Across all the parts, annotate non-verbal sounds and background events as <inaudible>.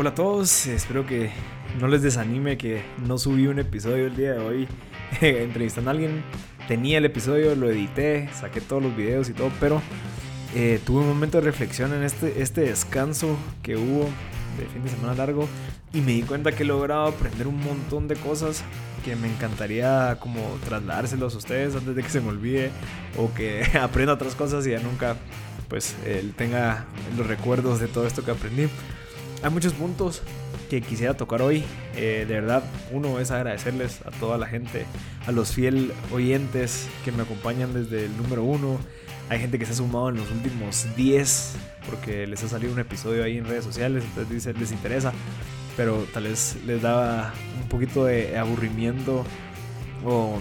Hola a todos, espero que no les desanime que no subí un episodio el día de hoy <laughs> entrevistando a alguien. Tenía el episodio, lo edité, saqué todos los videos y todo, pero eh, tuve un momento de reflexión en este, este descanso que hubo de fin de semana largo y me di cuenta que he logrado aprender un montón de cosas que me encantaría como trasladárselos a ustedes antes de que se me olvide o que <laughs> aprenda otras cosas y ya nunca pues él tenga los recuerdos de todo esto que aprendí hay muchos puntos que quisiera tocar hoy. Eh, de verdad, uno es agradecerles a toda la gente, a los fiel oyentes que me acompañan desde el número uno. Hay gente que se ha sumado en los últimos 10 porque les ha salido un episodio ahí en redes sociales, entonces les interesa, pero tal vez les da un poquito de aburrimiento o,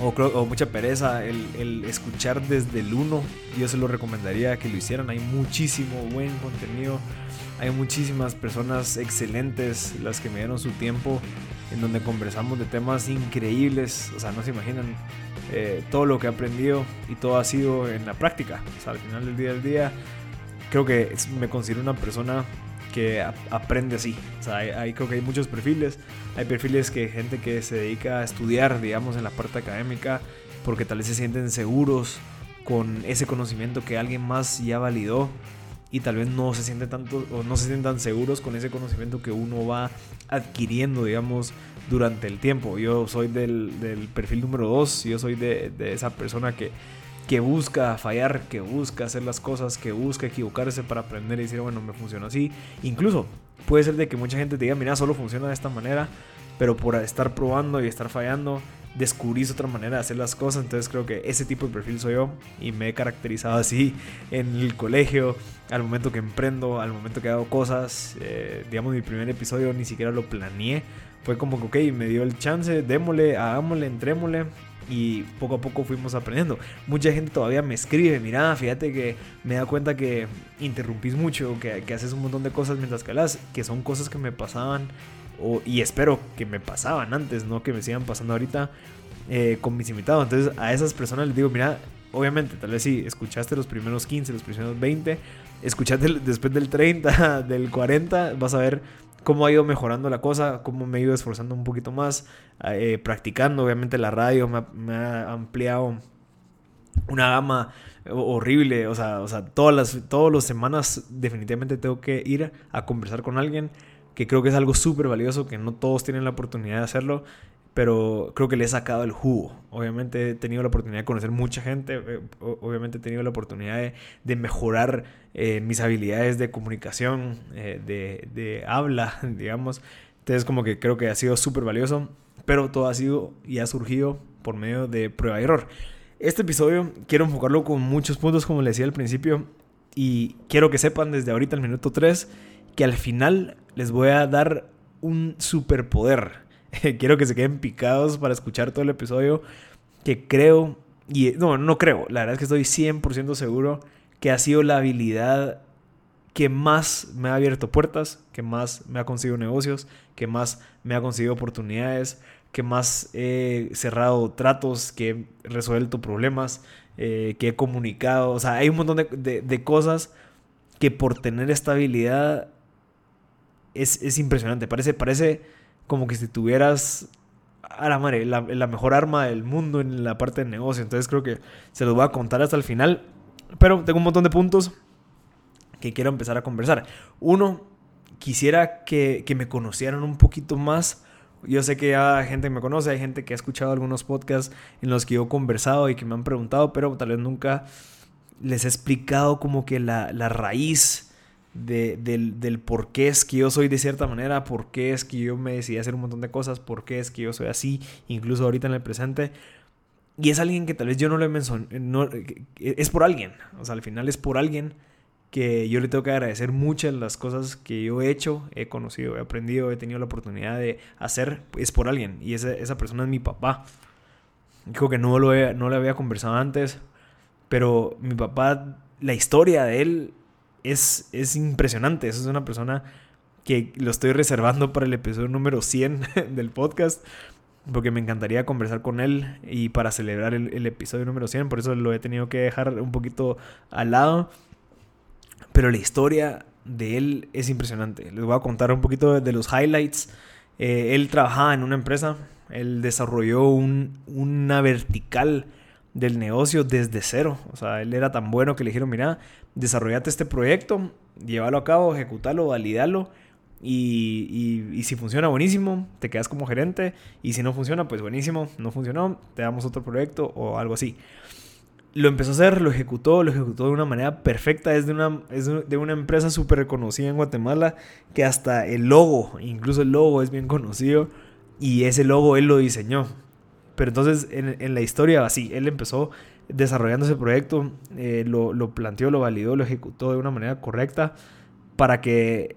o, mucha pereza el, escuchar desde el 1. Yo se lo recomendaría que lo hicieran, hay muchísimo buen contenido hay muchísimas personas excelentes las que me dieron su tiempo en donde conversamos de temas increíbles. O sea, no se imaginan eh, todo lo que he aprendido y todo ha sido en la práctica. O sea, al final del día del día, creo que me considero una persona que aprende así. O sea, hay, creo que hay muchos perfiles. Hay perfiles que gente que se dedica a estudiar, digamos, en la parte académica, porque tal vez se sienten seguros con ese conocimiento que alguien más ya validó y tal vez no se sienten tanto o no se sientan seguros con ese conocimiento que uno va adquiriendo, digamos, durante el tiempo. Yo soy del, perfil número 2, yo soy de, esa persona que, que busca fallar, que busca hacer las cosas, que busca equivocarse para aprender y decir, bueno, me funciona así. Incluso puede ser de que mucha gente te diga, mira, solo funciona de esta manera, pero por estar probando y estar fallando, descubrís otra manera de hacer las cosas. Entonces creo que ese tipo de perfil soy yo y me he caracterizado así en el colegio, al momento que emprendo, al momento que hago cosas. Eh, digamos, mi primer episodio ni siquiera lo planeé. Fue como que, ok, me dio el chance, démosle, hagámosle, entrémosle. Y poco a poco fuimos aprendiendo. Mucha gente todavía me escribe, mira, fíjate que me da cuenta que interrumpís mucho, que, haces un montón de cosas mientras que hablas, que son cosas que me pasaban y espero que me pasaban antes, no que me sigan pasando ahorita eh, con mis invitados. Entonces a esas personas les digo, mira, obviamente, tal vez sí, escuchaste los primeros 15, los primeros 20, escuchaste después del 30, <laughs> del 40, vas a ver cómo ha ido mejorando la cosa, cómo me he ido esforzando un poquito más, eh, practicando, obviamente la radio me ha, ampliado una gama horrible, o sea, o sea todas las, todas las semanas definitivamente tengo que ir a conversar con alguien que creo que es algo súper valioso, que no todos tienen la oportunidad de hacerlo, pero creo que le he sacado el jugo. Obviamente he tenido la oportunidad de conocer mucha gente, eh, obviamente he tenido la oportunidad de, mejorar eh, mis habilidades de comunicación, eh, de, de, habla, <laughs> digamos. Entonces como que creo que ha sido súper valioso, pero todo ha sido y ha surgido por medio de prueba y error. Este episodio quiero enfocarlo con muchos puntos, como les decía al principio, y quiero que sepan desde ahorita, el minuto 3, que al final les voy a dar un superpoder. <laughs> Quiero que se queden picados para escuchar todo el episodio. Que creo, y no, no creo, la verdad es que estoy 100% seguro que ha sido la habilidad que más me ha abierto puertas, que más me ha conseguido negocios, que más me ha conseguido oportunidades, que más he cerrado tratos, que he resuelto problemas, eh, que he comunicado. O sea, hay un montón de, de cosas que por tener esta habilidad es, impresionante. Parece, parece como que si tuvieras a la madre, la, mejor arma del mundo en la parte de negocio. Entonces creo que se los voy a contar hasta el final. Pero tengo un montón de puntos que quiero empezar a conversar. Uno, quisiera que, que me conocieran un poquito más. Yo sé que hay gente que me conoce, hay gente que ha escuchado algunos podcasts en los que yo he conversado y que me han preguntado, pero tal vez nunca les he explicado como que la, la raíz del, por qué es que yo soy de cierta manera, por qué es que yo me decidí hacer un montón de cosas, por qué es que yo soy así, incluso ahorita en el presente. Y es alguien que tal vez yo no le mencioné, no, es por alguien, o sea, al final es por alguien que yo le tengo que agradecer muchas las cosas que yo he hecho, he conocido, he aprendido, he tenido la oportunidad de hacer, es por alguien. Y esa, esa persona es mi papá. Dijo que no, lo no le había conversado antes, pero mi papá, la historia de él es, es impresionante. es una persona que lo estoy reservando para el episodio número 100 <laughs> del podcast. Porque me encantaría conversar con él y para celebrar el, episodio número 100. Por eso lo he tenido que dejar un poquito al lado. Pero la historia de él es impresionante. Les voy a contar un poquito de los highlights. Eh, él trabajaba en una empresa, él desarrolló una vertical del negocio desde cero. O sea, él era tan bueno que le dijeron, mira, desarrollate este proyecto, llévalo a cabo, ejecutalo, validalo. Y, y, si funciona, buenísimo, te quedas como gerente. Y si no funciona, pues buenísimo, no funcionó, te damos otro proyecto o algo así lo empezó a hacer, lo ejecutó, lo ejecutó de una manera perfecta. Es de una, es de una empresa súper reconocida en Guatemala que hasta el logo, incluso el logo es bien conocido y ese logo él lo diseñó. Pero entonces en, la historia así, él empezó desarrollando ese proyecto, eh, lo, lo, planteó, lo validó, lo ejecutó de una manera correcta para que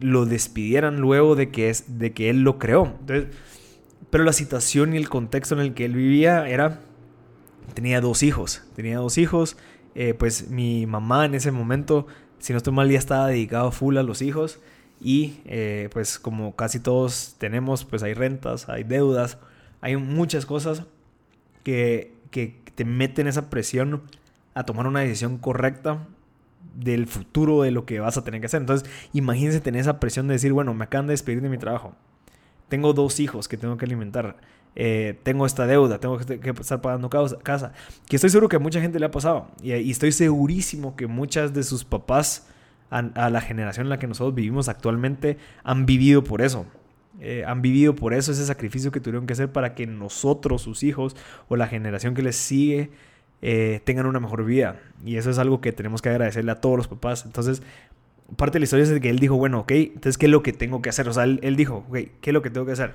lo despidieran luego de que, es, de que él lo creó. Entonces, pero la situación y el contexto en el que él vivía era tenía dos hijos. Tenía dos hijos. Eh, pues mi mamá en ese momento, si no estoy mal, ya estaba dedicado full a los hijos. Y eh, pues como casi todos tenemos, pues hay rentas, hay deudas, hay muchas cosas que, que te meten esa presión a tomar una decisión correcta del futuro de lo que vas a tener que hacer. Entonces, imagínense tener esa presión de decir, bueno, me acaban de despedir de mi trabajo. Tengo dos hijos que tengo que alimentar. Eh, tengo esta deuda, tengo que, estar pagando casa, que estoy seguro que a mucha gente le ha pasado y, estoy segurísimo que muchas de sus papás a, la generación en la que nosotros vivimos actualmente han vivido por eso. Eh, han vivido por eso ese sacrificio que tuvieron que hacer para que nosotros, sus hijos o la generación que les sigue eh, tengan una mejor vida. Y eso es algo que tenemos que agradecerle a todos los papás. Entonces, parte de la historia es que él dijo, bueno, ok, entonces, ¿qué es lo que tengo que hacer? O sea, él, él dijo, ok, ¿qué es lo que tengo que hacer?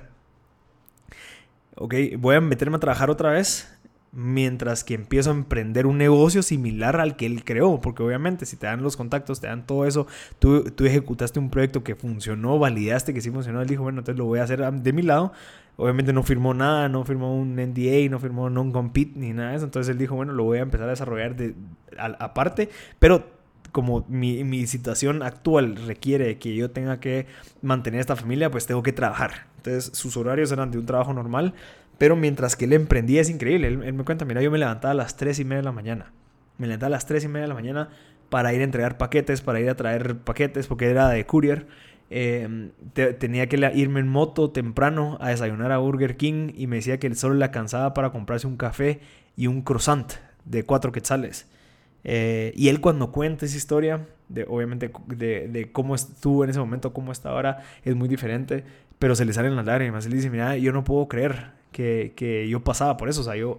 ok, voy a meterme a trabajar otra vez mientras que empiezo a emprender un negocio similar al que él creó, porque obviamente si te dan los contactos, te dan todo eso, tú, tú ejecutaste un proyecto que funcionó, validaste que sí funcionó, él dijo, bueno, entonces lo voy a hacer de mi lado, obviamente no firmó nada, no firmó un NDA, no firmó non-compete ni nada de eso, entonces él dijo, bueno, lo voy a empezar a desarrollar de, aparte, pero como mi, mi, situación actual requiere que yo tenga que mantener esta familia, pues tengo que trabajar. Entonces sus horarios eran de un trabajo normal, pero mientras que él emprendía es increíble. Él, me cuenta, mira, yo me levantaba a las 3 y media de la mañana. Me levantaba a las 3 y media de la mañana para ir a entregar paquetes, para ir a traer paquetes, porque era de courier. Em, tenía que irme en moto temprano a desayunar a Burger King y me decía que solo le alcanzaba para comprarse un café y un croissant de cuatro quetzales. Eh, y él cuando cuenta esa historia, de, obviamente de, cómo estuvo en ese momento, cómo está ahora, es muy diferente, pero se le salen las lágrimas. Él dice, mira, yo no puedo creer que, que yo pasaba por eso, o sea, yo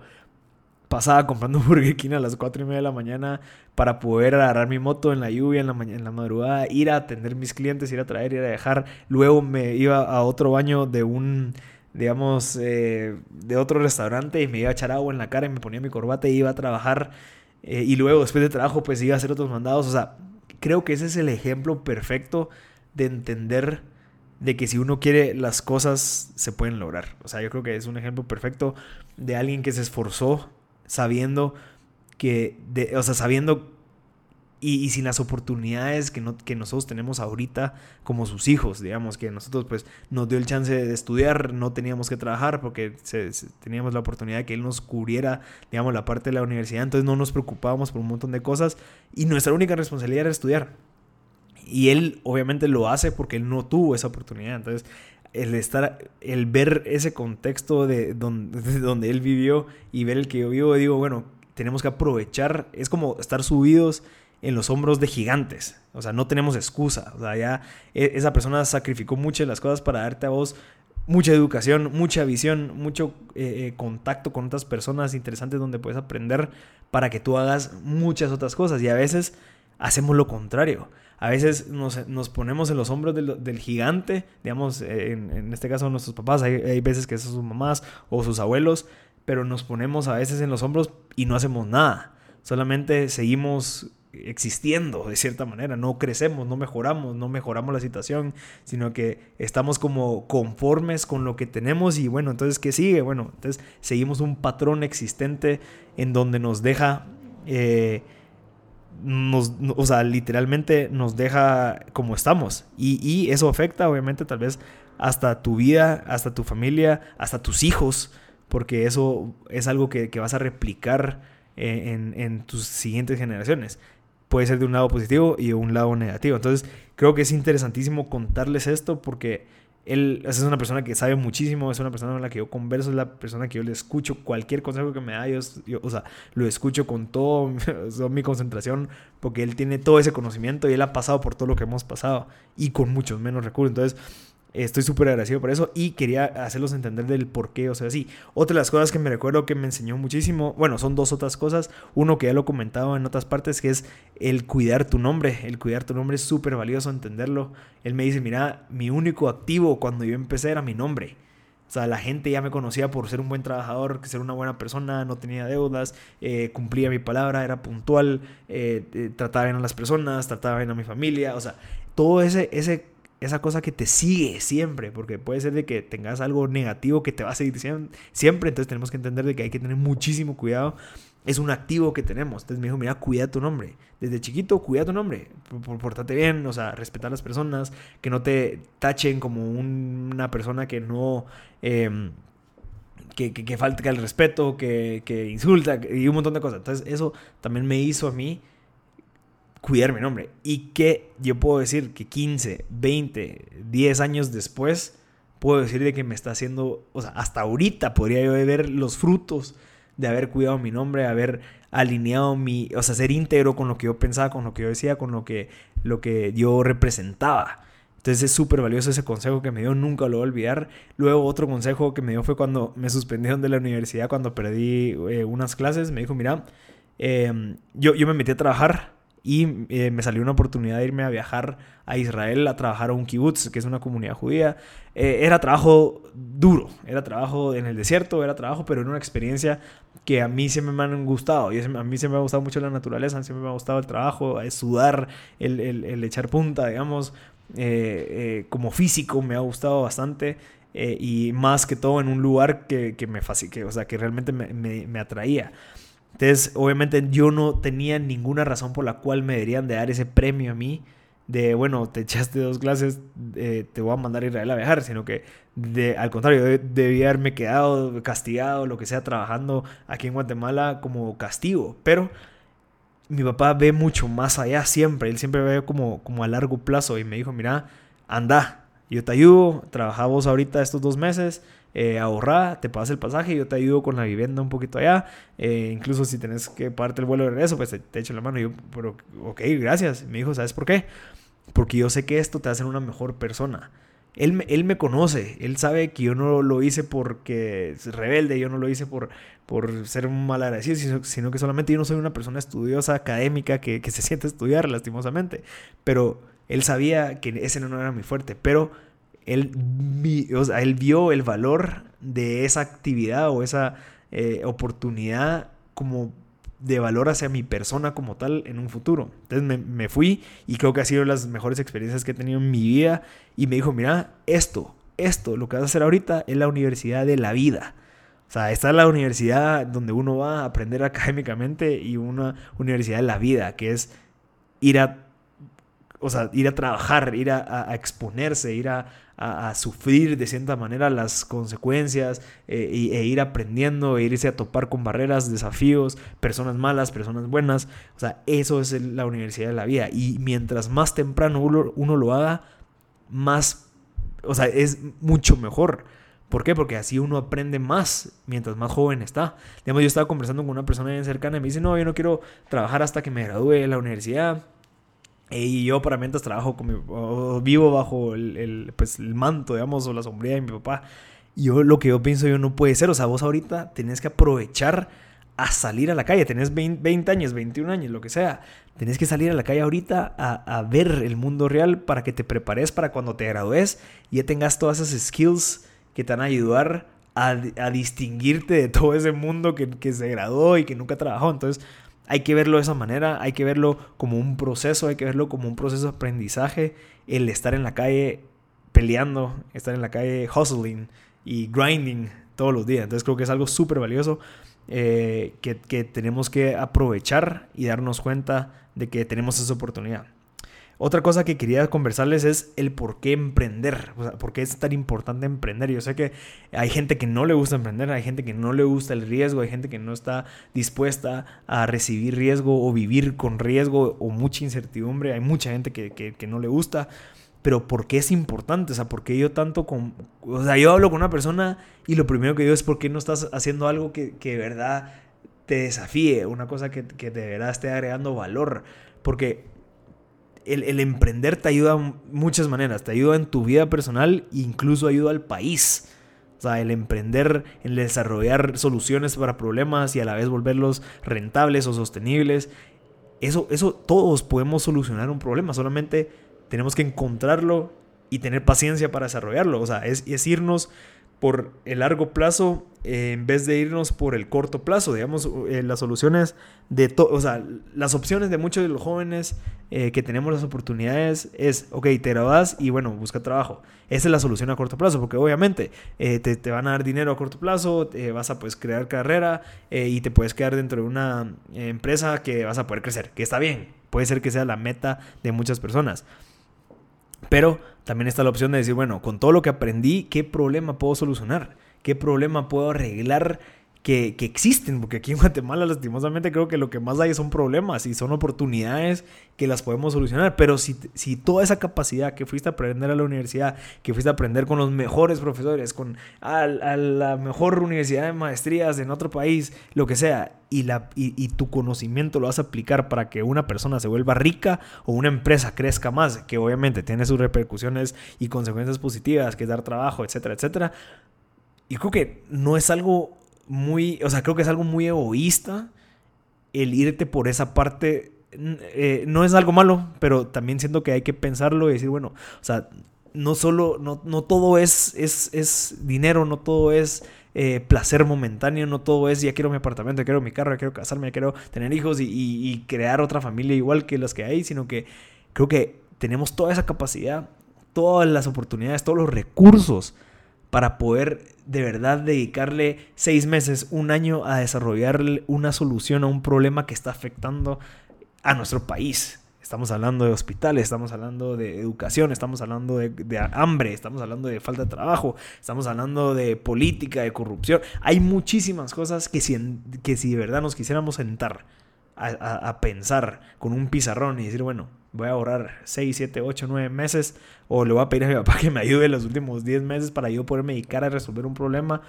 pasaba comprando <laughs> Burger King a las 4 y media de la mañana para poder agarrar mi moto en la lluvia, en la, en la madrugada, ir a atender mis clientes, ir a traer, ir a dejar. Luego me iba a otro baño de un, digamos, eh, de otro restaurante y me iba a echar agua en la cara y me ponía mi corbata y iba a trabajar eh, y luego después de trabajo pues iba a hacer otros mandados. O sea, creo que ese es el ejemplo perfecto de entender de que si uno quiere las cosas se pueden lograr. O sea, yo creo que es un ejemplo perfecto de alguien que se esforzó sabiendo que, de, o sea, sabiendo y, sin las oportunidades que, no, que nosotros tenemos ahorita como sus hijos, digamos, que nosotros pues nos dio el chance de estudiar, no teníamos que trabajar porque teníamos la oportunidad de que él nos cubriera, digamos, la parte de la universidad, entonces no nos preocupábamos por un montón de cosas y nuestra única responsabilidad era estudiar. Y él obviamente lo hace porque él no tuvo esa oportunidad, entonces el estar, el ver ese contexto de donde, <laughs> de donde él vivió y ver el que yo vivo, digo, bueno, tenemos que aprovechar, es como estar subidos en los hombros de gigantes. O sea, no tenemos excusa. O sea, ya e, esa persona sacrificó muchas de las cosas para darte a vos mucha educación, mucha visión, mucho eh, eh, contacto con otras personas interesantes donde puedes aprender para que tú hagas muchas otras cosas. Y a veces hacemos lo contrario. A veces nos, ponemos en los hombros del, gigante, digamos, en, este caso nuestros papás, hay, hay veces que son sus mamás o sus abuelos, pero nos ponemos a veces en los hombros y no hacemos nada. Solamente seguimos existiendo de cierta manera, no crecemos, no mejoramos, no mejoramos la situación, sino que estamos como conformes con lo que tenemos y bueno, entonces ¿qué sigue? Bueno, entonces seguimos un patrón existente en donde nos deja, eh, o sea, literalmente nos deja como estamos y, eso afecta obviamente tal vez hasta tu vida, hasta tu familia, hasta tus hijos, porque eso es algo que, vas a replicar eh, en, en tus siguientes generaciones puede ser de un lado positivo y de un lado negativo. Entonces, creo que es interesantísimo contarles esto porque él es una persona que sabe muchísimo, es una persona con la que yo converso, es la persona que yo le escucho cualquier consejo que me da, yo, o sea, lo escucho con todo, <laughs> mi concentración, porque él tiene todo ese conocimiento y él ha pasado por todo lo que hemos pasado y con muchos menos recursos. Entonces, Estoy súper agradecido por eso y quería hacerlos entender del por qué, o sea, sí. Otra de las cosas que me recuerdo que me enseñó muchísimo, bueno, son dos otras cosas. Uno que ya lo he comentado en otras partes, que es el cuidar tu nombre. El cuidar tu nombre es súper valioso entenderlo. Él me dice, mira, mi único activo cuando yo empecé era mi nombre. O sea, la gente ya me conocía por ser un buen trabajador, ser una buena persona, no tenía deudas, eh, cumplía mi palabra, era puntual, eh, eh, trataba bien a las personas, trataba bien a mi familia. O sea, todo ese, ese esa cosa que te sigue siempre, porque puede ser de que tengas algo negativo que te va a seguir siempre, entonces tenemos que entender de que hay que tener muchísimo cuidado, es un activo que tenemos, entonces me dijo, mira, cuida tu nombre, desde chiquito cuida tu nombre, portate bien, o sea, respetar a las personas, que no te tachen como una persona que no... Em, que, que, falta el respeto, que, que insulta y un montón de cosas. Entonces eso también me hizo a mí cuidar mi nombre. Y que yo puedo decir que 15, 20, 10 años después, puedo decir de que me está haciendo, o sea, hasta ahorita podría yo ver los frutos de haber cuidado mi nombre, haber alineado mi, o sea, ser íntegro con lo que yo pensaba, con lo que yo decía, con lo que, lo que yo representaba. Entonces es súper valioso ese consejo que me dio, nunca lo voy a olvidar. Luego otro consejo que me dio fue cuando me suspendieron de la universidad, cuando perdí eh, unas clases, me dijo, mira, em, yo, yo me metí a trabajar y eh, me salió una oportunidad de irme a viajar a Israel a trabajar a un kibbutz, que es una comunidad judía. Eh, era trabajo duro, era trabajo en el desierto, era trabajo, pero era una experiencia que a mí siempre me han gustado. Y a mí siempre me ha gustado mucho la naturaleza, siempre me ha gustado el trabajo, el sudar, el, el, echar punta, digamos, eh, como físico me ha gustado bastante. y más que todo en un lugar que, que me que, o sea, que realmente me, me, me atraía. Entonces, obviamente yo no tenía ninguna razón por la cual me deberían de dar ese premio a mí de, bueno, te echaste dos clases, eh, te voy a mandar a Israel a viajar, sino que de, al contrario, debía haberme quedado castigado, lo que sea, trabajando aquí en Guatemala como castigo. Pero mi papá ve mucho más allá siempre, él siempre ve como, como a largo plazo y me dijo, mira, anda, yo te ayudo, trabajamos ahorita estos dos meses, eh, ahorrar, te pagas el pasaje, yo te ayudo con la vivienda un poquito allá, eh, incluso si tenés que pagarte el vuelo de regreso, pues te, echo la mano. Yo, pero, ok, gracias. Me dijo, ¿sabes por qué? Porque yo sé que esto te hace una mejor persona. Él, él me conoce, él sabe que yo no lo hice porque es rebelde, yo no lo hice por, por ser mal agradecido, sino, que solamente yo no soy una persona estudiosa, académica, que, se siente estudiar lastimosamente. Pero él sabía que ese no era mi fuerte, pero él, vio el valor de esa actividad o esa eh, oportunidad como de valor hacia mi persona como tal en un futuro. Entonces me, fui y creo que ha sido las mejores experiencias que he tenido en mi vida y me dijo, mira, esto, esto, lo que vas a hacer ahorita es la universidad de la vida. O sea, esta es la universidad donde uno va a aprender <laughs> académicamente y una universidad de la vida, que es ir a o sea, ir a trabajar, ir a, exponerse, ir a, sufrir de cierta manera las consecuencias eh, e, ir aprendiendo, e irse a topar con barreras, desafíos, personas malas, personas buenas. O sea, eso es la universidad de la vida. Y mientras más temprano uno, lo haga, más, o sea, es mucho mejor. ¿Por qué? Porque así uno aprende más mientras más joven está. Digamos, yo estaba conversando con una persona bien cercana y me dice, no, yo no quiero trabajar hasta que me gradúe de la universidad y yo para mientras trabajo con vivo bajo el, pues, el manto, digamos, o la sombría de mi papá. Yo lo que yo pienso yo no puede ser. O sea, vos ahorita tenés que aprovechar a salir a la calle. Tenés 20, años, 21 años, lo que sea. Tenés que salir a la calle ahorita a, a, ver el mundo real para que te prepares para cuando te gradúes y ya tengas todas esas skills que te van a ayudar a, a distinguirte de todo ese mundo que, que se graduó y que nunca trabajó. Entonces, hay que verlo de esa manera, hay que verlo como un proceso, hay que verlo como un proceso de aprendizaje, el estar en la calle peleando, estar en la calle hustling y grinding todos los días. Entonces creo que es algo súper valioso eh, que, tenemos que aprovechar y darnos cuenta de que tenemos esa oportunidad. Otra cosa que quería conversarles es el por qué emprender, o sea, por qué es tan importante emprender. Yo sé que hay gente que no le gusta emprender, hay gente que no le gusta el riesgo, hay gente que no está dispuesta a recibir riesgo o vivir con riesgo o mucha incertidumbre, hay mucha gente que, que, no le gusta. Pero ¿por qué es importante? O sea, ¿por qué yo tanto con... O sea, yo hablo con una persona y lo primero que digo es ¿por qué no estás haciendo algo que, que de verdad te desafíe? Una cosa que, que de verdad esté agregando valor. Porque el, emprender te ayuda de muchas maneras. Te ayuda en tu vida personal e incluso ayuda al país. O sea, el emprender, el desarrollar soluciones para problemas y a la vez volverlos rentables o sostenibles. Eso, eso todos podemos solucionar un problema. Solamente tenemos que encontrarlo y tener paciencia para desarrollarlo. O sea, es, es irnos por el largo plazo eh, en vez de irnos por el corto plazo. Digamos, eh, las soluciones de o sea, las opciones de muchos de los jóvenes eh, que tenemos las oportunidades es, ok, te grabas y bueno, busca trabajo. Esa es la solución a corto plazo, porque obviamente te, te, van a dar dinero a corto plazo, vas a pues crear carrera y te puedes quedar dentro de una empresa que vas a poder crecer, que está bien, puede ser que sea la meta de muchas personas. Pero también está la opción de decir, bueno, con todo lo que aprendí, ¿qué problema puedo solucionar? ¿Qué problema puedo arreglar que, existen, porque aquí en <laughs> Guatemala lastimosamente creo que lo que más hay son problemas y son oportunidades que las podemos solucionar, pero si, si toda esa capacidad que fuiste a aprender a la universidad, que fuiste a aprender con los mejores profesores, con a, la mejor universidad de maestrías en otro país, lo que sea, y, la, y, tu conocimiento lo vas a aplicar para que una persona se vuelva rica o una empresa crezca más, que obviamente tiene sus repercusiones y consecuencias positivas, que es dar trabajo, etcétera, etcétera. Y creo que no es algo muy, o sea, creo que es algo muy egoísta el irte por esa parte. Eh, no es algo malo, pero también siento que hay que pensarlo y decir, bueno, o sea, no solo, no, no todo es, es, es, dinero, no todo es eh, placer momentáneo, no todo es ya quiero mi apartamento, ya quiero mi carro, ya quiero casarme, ya quiero tener hijos y, y crear otra familia igual que las que hay, sino que creo que tenemos toda esa capacidad, todas las oportunidades, todos los recursos para poder de verdad dedicarle seis meses, un año a desarrollar una solución a un problema que está afectando a nuestro país. Estamos hablando de hospitales, estamos hablando de educación, estamos hablando de, hambre, estamos hablando de falta de trabajo, estamos hablando de política, de corrupción. Hay muchísimas cosas que si, que si de verdad nos quisiéramos sentar a, pensar con un pizarrón y decir, bueno, voy a ahorrar 6, 7, 8, 9 meses o le voy a pedir a mi papá <laughs> que me ayude los últimos 10 meses para yo poderme dedicar a resolver un problema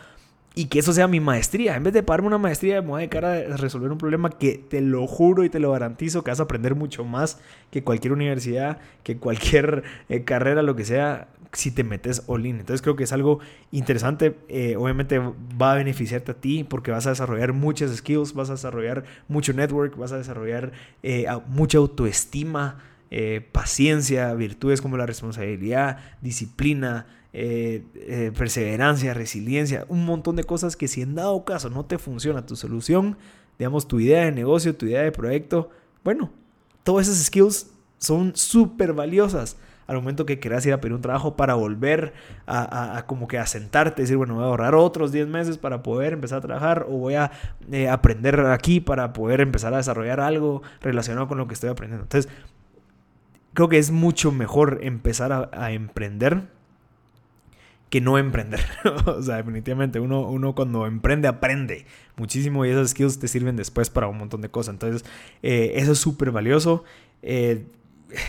y que eso sea mi maestría. En vez de pagarme una maestría, me voy a dedicar a resolver un problema que te lo juro y te lo garantizo que vas a aprender mucho más que cualquier universidad, que cualquier eh, carrera, lo que sea si te metes all in. Entonces creo que es algo interesante. Eh, obviamente va a beneficiarte a ti porque vas a desarrollar muchas skills, vas a desarrollar mucho network, vas a desarrollar eh, mucha autoestima, paciencia, virtudes como la responsabilidad, disciplina. Perseverancia, resiliencia, un montón de cosas que si en dado caso no te funciona tu solución, digamos tu idea de negocio, tu idea de proyecto, bueno, todas esas skills son súper valiosas al momento que quieras ir a pedir un trabajo para volver a, como que a sentarte, decir, bueno, voy a ahorrar otros 10 meses para poder empezar a trabajar o voy a eh, aprender aquí para poder empezar a desarrollar algo relacionado con lo que estoy aprendiendo. Entonces, creo que es mucho mejor empezar a, emprender que no emprender. <laughs> o sea, definitivamente uno, uno cuando emprende aprende muchísimo y esas skills te sirven después para un montón de cosas. Entonces, eh, eso es súper valioso. Eh,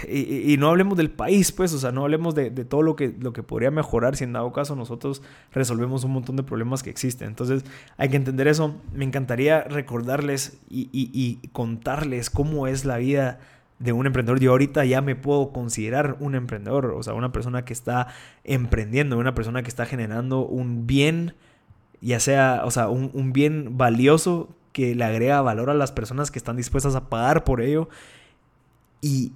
y, no hablemos del país, pues, o sea, no hablemos de, todo lo que, lo que podría mejorar si en dado caso nosotros resolvemos un montón de problemas que existen. Entonces, hay que entender eso. Me encantaría recordarles y, contarles cómo es la vida de un emprendedor. Yo ahorita ya me puedo considerar un emprendedor, o sea, una persona que está emprendiendo, una persona que está generando un bien, ya sea, o sea, un, un bien valioso que le agrega valor a las personas que están dispuestas a pagar por ello. Y,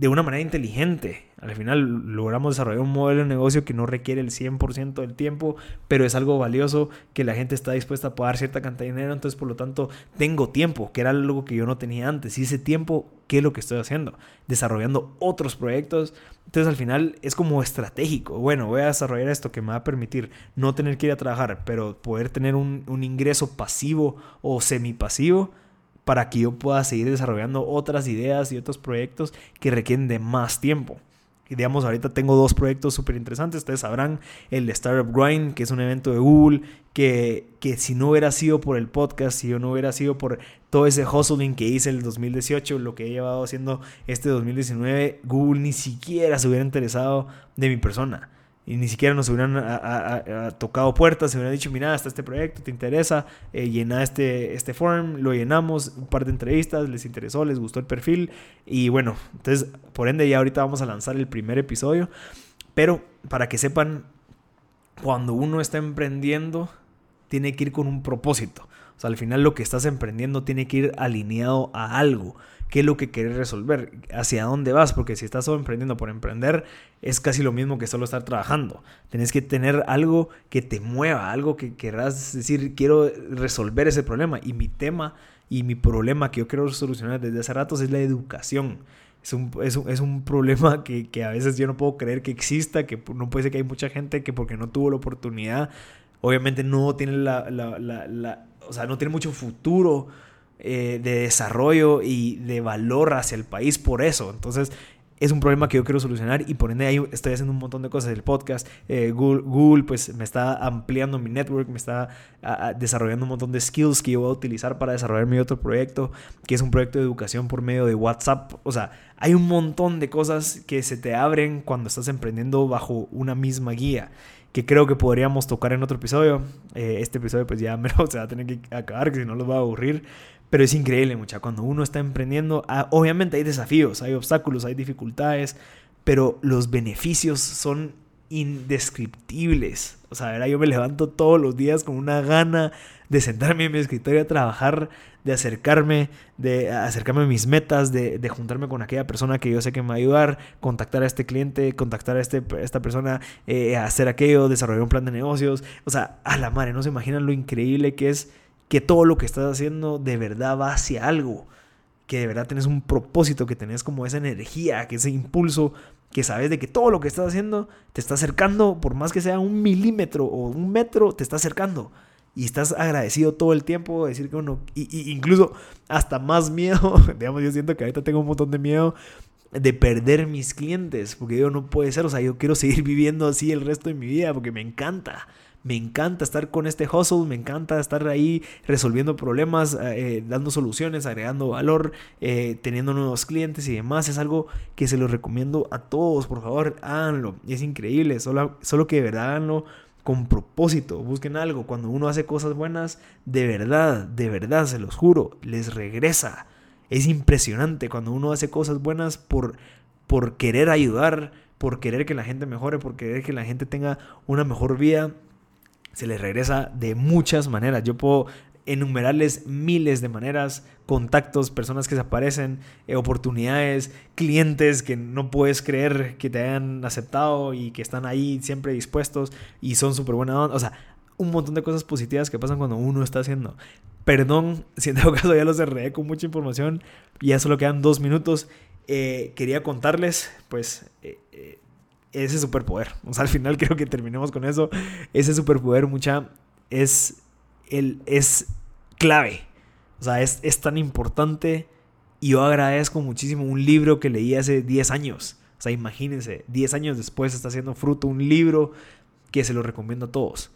de una manera inteligente. Al final logramos desarrollar un modelo de negocio que no requiere el 100% del tiempo, pero es algo valioso que la gente está dispuesta a pagar cierta cantidad de dinero, entonces por lo tanto tengo tiempo, que era algo que yo no tenía antes. Y ese tiempo, ¿qué es lo que estoy haciendo? Desarrollando otros proyectos. Entonces al final es como estratégico. Bueno, voy a desarrollar esto que me va a permitir no tener que ir a trabajar, pero poder tener un, un ingreso pasivo o semipasivo para que yo pueda seguir desarrollando otras ideas y otros proyectos que requieren de más tiempo. Digamos, ahorita tengo dos proyectos súper interesantes. Ustedes sabrán el Startup Grind, que es un evento de Google, que, que si no hubiera sido por el podcast, si yo no hubiera sido por todo ese hustling que hice en el 2018, lo que he llevado haciendo este 2019, Google ni siquiera se hubiera interesado de mi persona y ni siquiera nos hubieran tocado puertas, se hubieran dicho, mira, está este proyecto, te interesa, eh, llena este, este form, lo llenamos, un par de entrevistas, les interesó, les gustó el perfil y bueno, entonces por ende ya ahorita vamos a lanzar el primer episodio, pero para que sepan, cuando uno está emprendiendo, tiene que ir con un propósito. O sea, al final lo que estás emprendiendo tiene que ir alineado a algo qué es lo que quieres resolver, hacia dónde vas, porque si estás solo emprendiendo por emprender, es casi lo mismo que solo estar trabajando. Tienes que tener algo que te mueva, algo que querrás decir, quiero resolver ese problema. Y mi tema y mi problema que yo quiero solucionar desde hace ratos es la educación. Es un, es un, <laughs> problema que, que, a veces yo no puedo creer que exista, que no puede ser que hay mucha gente que porque no tuvo la oportunidad, obviamente no tiene la, la, la o sea, no tiene mucho futuro eh, de desarrollo y de valor hacia el país por eso. Entonces, es un problema que yo quiero solucionar y por ende ahí estoy haciendo un montón de cosas. El podcast, eh, Google, pues me está ampliando mi network, me está desarrollando un montón de skills que yo voy a utilizar para desarrollar mi otro proyecto, que es un proyecto de educación por medio de WhatsApp. O sea, hay un montón de cosas que se te abren cuando estás emprendiendo bajo una misma guía que creo que podríamos tocar en otro episodio. Eh, este episodio pues ya <laughs> me se va a tener que acabar, que si no los va a aburrir. Pero es increíble, mucha. Cuando uno está emprendiendo, ah, obviamente hay desafíos, hay obstáculos, hay dificultades, pero los beneficios son indescriptibles. O sea, yo me levanto todos los días con una gana de sentarme en mi escritorio a trabajar, de acercarme, de acercarme a mis metas, de, juntarme con aquella persona que yo sé que me va a ayudar, contactar a este cliente, contactar a, este, esta persona, eh, hacer aquello, desarrollar un plan de negocios. O sea, a la madre, no se imaginan lo increíble que es que todo lo que estás haciendo de verdad va hacia algo, que de verdad tenés un propósito, que tenés como esa energía, que ese impulso, que sabes de que todo lo que estás haciendo te está acercando, por más que sea un milímetro o un metro, te está acercando. Y estás agradecido todo el tiempo, decir que uno, y, incluso hasta más miedo, <laughs> digamos, yo siento que ahorita tengo un montón de miedo de perder mis clientes, porque yo no puede ser, o sea, yo quiero seguir <laughs> viviendo así el resto de mi vida, porque me encanta. Me encanta estar con este hustle, me encanta estar ahí resolviendo problemas, eh, dando soluciones, agregando valor, eh, teniendo nuevos clientes y demás. Es algo que se lo recomiendo a todos, por favor, háganlo. Es increíble, solo, solo que de verdad háganlo con propósito, busquen algo. Cuando uno hace cosas buenas, de verdad, de verdad, se los juro, les regresa. Es impresionante cuando uno hace cosas buenas por, por querer ayudar, por querer que la gente mejore, por querer que la gente tenga una mejor vida se les regresa de muchas maneras. Yo puedo enumerarles miles de maneras, contactos, personas que se aparecen, eh, oportunidades, clientes que no puedes creer que te hayan aceptado y que están ahí siempre dispuestos y son súper buena onda. O sea, un montón de cosas positivas que pasan cuando uno está haciendo. Perdón, <laughs> si en todo caso ya los cerré con mucha información, ya solo quedan dos minutos. Eh, quería contarles, pues, eh, ese superpoder. <laughs> O sea, al final creo que terminemos con eso. Ese superpoder, mucha, es, el, es clave. O sea, es, es tan importante. Y yo agradezco muchísimo un libro que leí hace 10 años. O sea, imagínense, 10 años después está haciendo fruto un libro que se lo recomiendo a todos.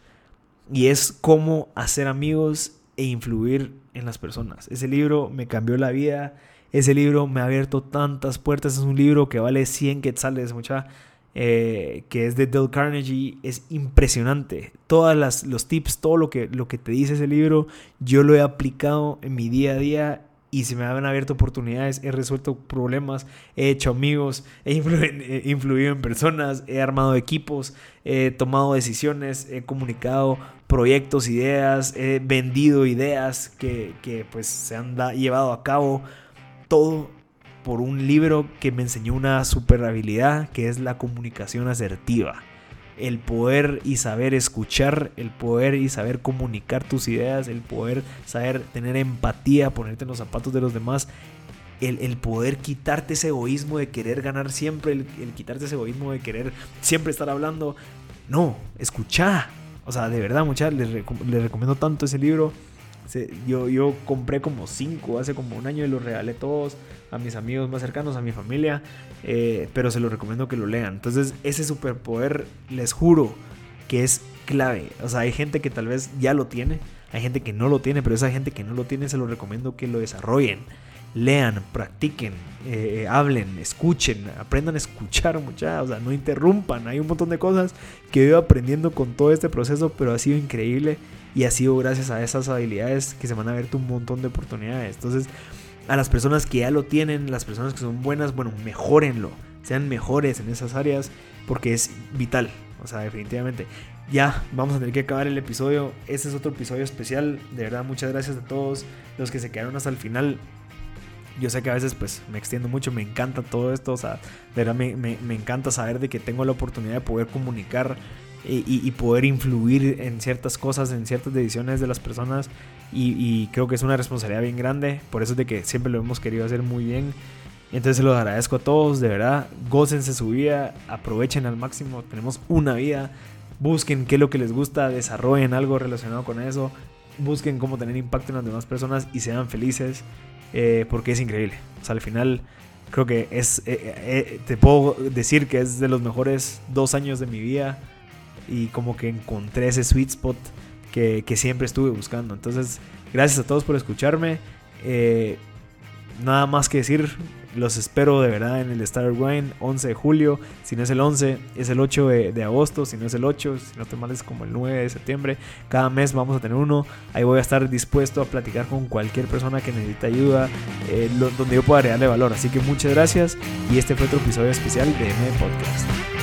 Y es cómo hacer amigos e influir en las personas. Ese libro me cambió la vida. Ese libro me ha abierto tantas puertas. Es un libro que vale 100 quetzales, mucha. Eh, que es de Dale Carnegie, es impresionante. Todos los tips, todo lo que, lo que te dice ese libro, yo lo he aplicado en mi día a día y se me han abierto oportunidades, he resuelto problemas, he hecho amigos, he <laughs> influido en personas, he armado equipos, he tomado decisiones, he comunicado proyectos, ideas, he vendido ideas que, que pues se han llevado a cabo. Todo por un libro que me enseñó una super habilidad que es la comunicación asertiva. El poder y saber escuchar, el poder y saber comunicar tus ideas, el poder saber tener empatía, ponerte en los zapatos de los demás, el, poder quitarte ese egoísmo de querer ganar siempre, el, quitarte ese egoísmo de querer siempre estar hablando. No, escucha. O sea, de verdad, muchachos, les, les recomiendo tanto ese libro yo, yo compré como cinco hace como un año y los regalé todos a mis amigos más cercanos, a mi familia, eh, pero se los recomiendo que lo lean. Entonces ese superpoder, les juro que es clave. O sea, hay gente que tal vez ya lo tiene, hay gente que no lo tiene, pero esa gente que no lo tiene se lo recomiendo que lo desarrollen. Lean, practiquen, eh, hablen, escuchen, aprendan a escuchar, muchachos, o sea, no interrumpan. Hay un montón de cosas que he ido aprendiendo con todo este proceso, pero ha sido increíble y ha sido gracias a esas habilidades que se van a ver un montón de oportunidades. Entonces, a las personas que ya lo tienen, las personas que son buenas, bueno, mejórenlo, sean mejores en esas áreas, porque es vital, o sea, definitivamente. Ya, vamos a tener que acabar el episodio. Este es otro episodio especial. De verdad, muchas gracias a todos los que se quedaron hasta el final. Yo sé que a veces pues me extiendo mucho, me encanta todo esto, o sea, de verdad me, me, encanta saber de que tengo la oportunidad de poder comunicar y, y, poder influir en ciertas cosas, en ciertas decisiones de las personas y, y, creo que es una responsabilidad bien grande, por eso es de que siempre lo hemos querido hacer muy bien. Entonces se los agradezco a todos, de verdad, gócense su vida, aprovechen al máximo, tenemos una vida, busquen qué es lo que les gusta, desarrollen algo relacionado con eso, busquen cómo tener impacto en las demás personas y sean felices, eh, porque es increíble. O sea, al final creo que es, eh, eh, te puedo decir que es de los mejores dos años de mi vida y como que encontré ese sweet spot que, que siempre estuve buscando. Entonces, gracias a todos por escucharme. nada más que decir, los espero de verdad en el Star Wine 11 de julio. Si no es el 11, es el 8 de, agosto. Si no es el 8, si no te mal es como el 9 de septiembre. Cada mes vamos a tener uno. Ahí voy a estar dispuesto a platicar con cualquier persona que necesite ayuda, eh, donde yo pueda darle valor. Así que muchas gracias. Y este fue otro episodio especial de M Podcast.